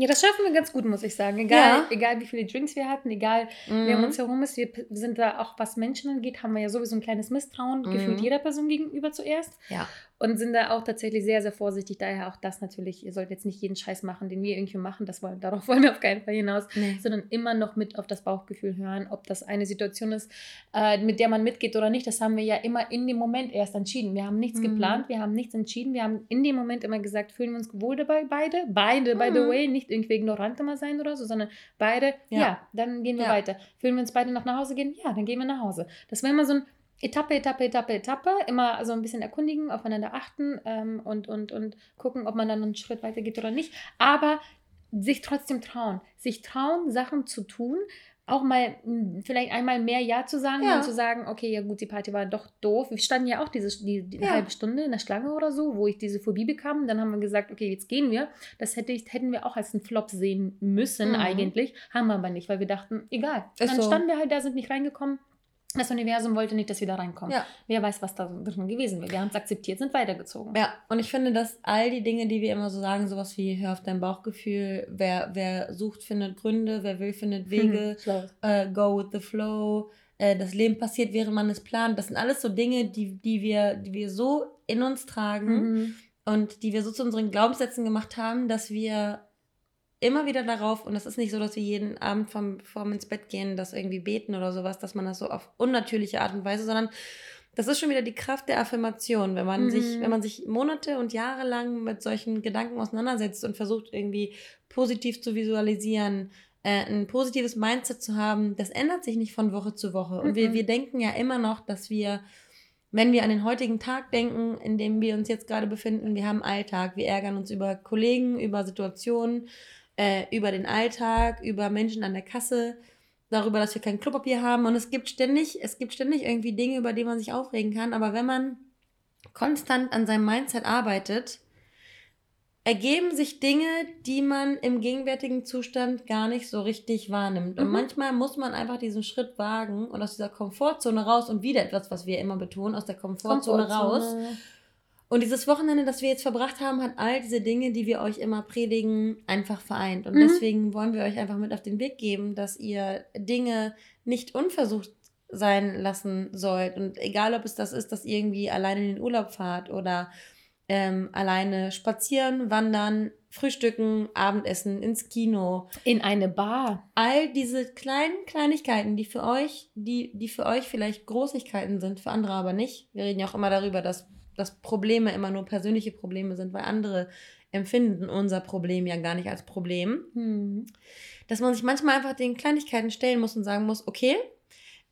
Ja, das schaffen wir ganz gut, muss ich sagen. Egal, ja. egal wie viele Drinks wir hatten, egal mhm. wer um uns herum ist, wir sind da auch, was Menschen angeht, haben wir ja sowieso ein kleines Misstrauen mhm. gefühlt jeder Person gegenüber zuerst. Ja und sind da auch tatsächlich sehr, sehr vorsichtig. Daher auch das natürlich, ihr sollt jetzt nicht jeden Scheiß machen, den wir irgendwie machen, das wollen, darauf wollen wir auf keinen Fall hinaus, nee. sondern immer noch mit auf das Bauchgefühl hören, ob das eine Situation ist, äh, mit der man mitgeht oder nicht. Das haben wir ja immer in dem Moment erst entschieden. Wir haben nichts mhm. geplant, wir haben nichts entschieden, wir haben in dem Moment immer gesagt, fühlen wir uns wohl dabei, beide, beide, mhm. by the mhm. way, nicht irgendwie ignorant immer sein oder so, sondern beide, ja, ja dann gehen wir ja. weiter. Fühlen wir uns beide noch nach Hause gehen? Ja, dann gehen wir nach Hause. Das war immer so ein Etappe, Etappe, Etappe, Etappe, immer so ein bisschen erkundigen, aufeinander achten ähm, und, und, und gucken, ob man dann einen Schritt weiter geht oder nicht. Aber sich trotzdem trauen. Sich trauen, Sachen zu tun, auch mal vielleicht einmal mehr Ja zu sagen ja. und zu sagen, okay, ja gut, die Party war doch doof. Wir standen ja auch diese die, die ja. halbe Stunde in der Schlange oder so, wo ich diese Phobie bekam. Dann haben wir gesagt, okay, jetzt gehen wir. Das hätte ich, hätten wir auch als einen Flop sehen müssen mhm. eigentlich. Haben wir aber nicht, weil wir dachten, egal. Ist dann so. standen wir halt da, sind nicht reingekommen das Universum wollte nicht, dass wir da reinkommen. Ja. Wer weiß, was da drin gewesen wäre. Wir haben es akzeptiert, sind weitergezogen. Ja, und ich finde, dass all die Dinge, die wir immer so sagen, sowas wie hör auf dein Bauchgefühl, wer, wer sucht, findet Gründe, wer will, findet Wege, äh, go with the flow, äh, das Leben passiert, während man es plant. Das sind alles so Dinge, die, die, wir, die wir so in uns tragen mhm. und die wir so zu unseren Glaubenssätzen gemacht haben, dass wir immer wieder darauf, und das ist nicht so, dass wir jeden Abend vom, vorm ins Bett gehen, das irgendwie beten oder sowas, dass man das so auf unnatürliche Art und Weise, sondern das ist schon wieder die Kraft der Affirmation, wenn man mhm. sich, wenn man sich Monate und Jahre lang mit solchen Gedanken auseinandersetzt und versucht irgendwie positiv zu visualisieren, äh, ein positives Mindset zu haben, das ändert sich nicht von Woche zu Woche. Und mhm. wir, wir denken ja immer noch, dass wir, wenn wir an den heutigen Tag denken, in dem wir uns jetzt gerade befinden, wir haben Alltag, wir ärgern uns über Kollegen, über Situationen, äh, über den Alltag, über Menschen an der Kasse, darüber, dass wir kein Klopapier haben. Und es gibt ständig, es gibt ständig irgendwie Dinge, über die man sich aufregen kann. Aber wenn man konstant an seinem Mindset arbeitet, ergeben sich Dinge, die man im gegenwärtigen Zustand gar nicht so richtig wahrnimmt. Und mhm. manchmal muss man einfach diesen Schritt wagen und aus dieser Komfortzone raus und wieder etwas, was wir immer betonen, aus der Komfortzone, Komfortzone. raus Und dieses Wochenende, das wir jetzt verbracht haben, hat all diese Dinge, die wir euch immer predigen, einfach vereint. Und Mhm. deswegen wollen wir euch einfach mit auf den Weg geben, dass ihr Dinge nicht unversucht sein lassen sollt. Und egal, ob es das ist, dass ihr irgendwie alleine in den Urlaub fahrt oder ähm, alleine spazieren, wandern, frühstücken, Abendessen, ins Kino, In eine Bar. all diese kleinen Kleinigkeiten, die für euch, die, die für euch vielleicht Großigkeiten sind, für andere aber nicht. Wir reden ja auch immer darüber, dass, dass Probleme immer nur persönliche Probleme sind, weil andere empfinden unser Problem ja gar nicht als Problem. Hm. Dass man sich manchmal einfach den Kleinigkeiten stellen muss und sagen muss, okay,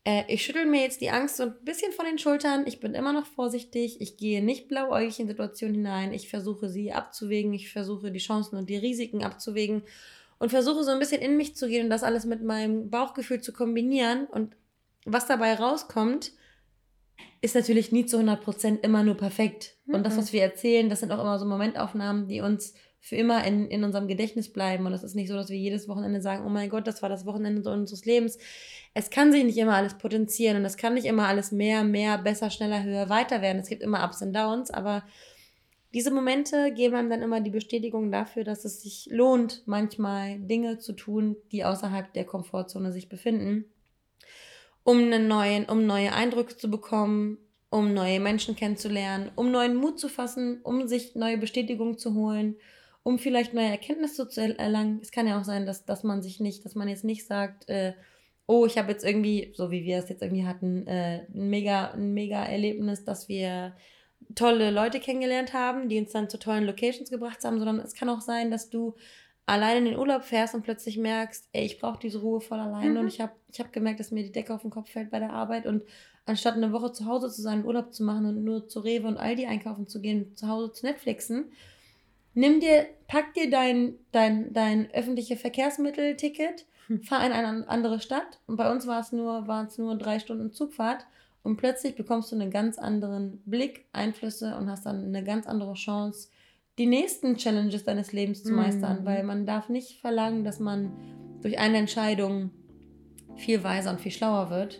äh, ich schüttel mir jetzt die Angst so ein bisschen von den Schultern, ich bin immer noch vorsichtig, ich gehe nicht blauäugig in Situationen hinein, ich versuche sie abzuwägen, ich versuche die Chancen und die Risiken abzuwägen und versuche so ein bisschen in mich zu gehen und das alles mit meinem Bauchgefühl zu kombinieren. Und was dabei rauskommt, ist natürlich nie zu 100% immer nur perfekt. Und das, Mhm. was wir erzählen, das sind auch immer so Momentaufnahmen, die uns für immer in, in unserem Gedächtnis bleiben. Und es ist nicht so, dass wir jedes Wochenende sagen, oh mein Gott, das war das Wochenende unseres Lebens. Es kann sich nicht immer alles potenzieren und es kann nicht immer alles mehr, mehr, besser, schneller, höher, weiter werden. Es gibt immer Ups und Downs, aber diese Momente geben einem dann immer die Bestätigung dafür, dass es sich lohnt, manchmal Dinge zu tun, die außerhalb der Komfortzone sich befinden, um einen neuen, um neue Eindrücke zu bekommen, um neue Menschen kennenzulernen, um neuen Mut zu fassen, um sich neue Bestätigungen zu holen, um vielleicht neue Erkenntnisse zu erlangen. Es kann ja auch sein, dass, dass man sich nicht, dass man jetzt nicht sagt, äh, oh, ich habe jetzt irgendwie, so wie wir es jetzt irgendwie hatten, äh, ein mega, ein mega Erlebnis, dass wir tolle Leute kennengelernt haben, die uns dann zu tollen Locations gebracht haben, sondern es kann auch sein, dass du alleine in den Urlaub fährst und plötzlich merkst, ey, ich brauche diese Ruhe voll alleine Mhm. und ich habe ich hab gemerkt, dass mir die Decke auf den Kopf fällt bei der Arbeit und anstatt eine Woche zu Hause zu sein, Urlaub zu machen und nur zu Rewe und Aldi einkaufen zu gehen, zu Hause zu Netflixen, nimm dir, pack dir dein, dein, dein öffentliche Verkehrsmittelticket, Hm. fahr in eine andere Stadt und bei uns war es nur, waren es nur drei Stunden Zugfahrt und plötzlich bekommst du einen ganz anderen Blick, Einflüsse und hast dann eine ganz andere Chance, die nächsten Challenges deines Lebens zu meistern, Mhm. weil man darf nicht verlangen, dass man durch eine Entscheidung viel weiser und viel schlauer wird.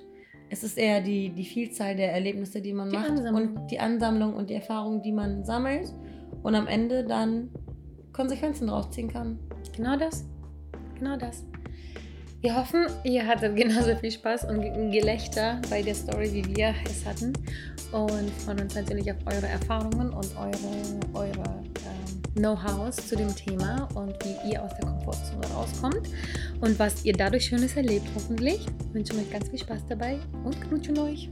Es ist eher die, die Vielzahl der Erlebnisse, die man Die macht Ansammlung. und die Ansammlung und die Erfahrung, die man sammelt und am Ende dann Konsequenzen draus ziehen kann. Genau das. Genau das. Wir hoffen, ihr hattet genauso viel Spaß und Ge- Gelächter bei der Story, wie wir es hatten. Und freuen uns natürlich auf eure Erfahrungen und eure, eure ähm, Know-hows zu dem Thema und wie ihr aus der Komfortzone rauskommt und was ihr dadurch Schönes erlebt, hoffentlich. Wünschen euch ganz viel Spaß dabei und knutschen euch.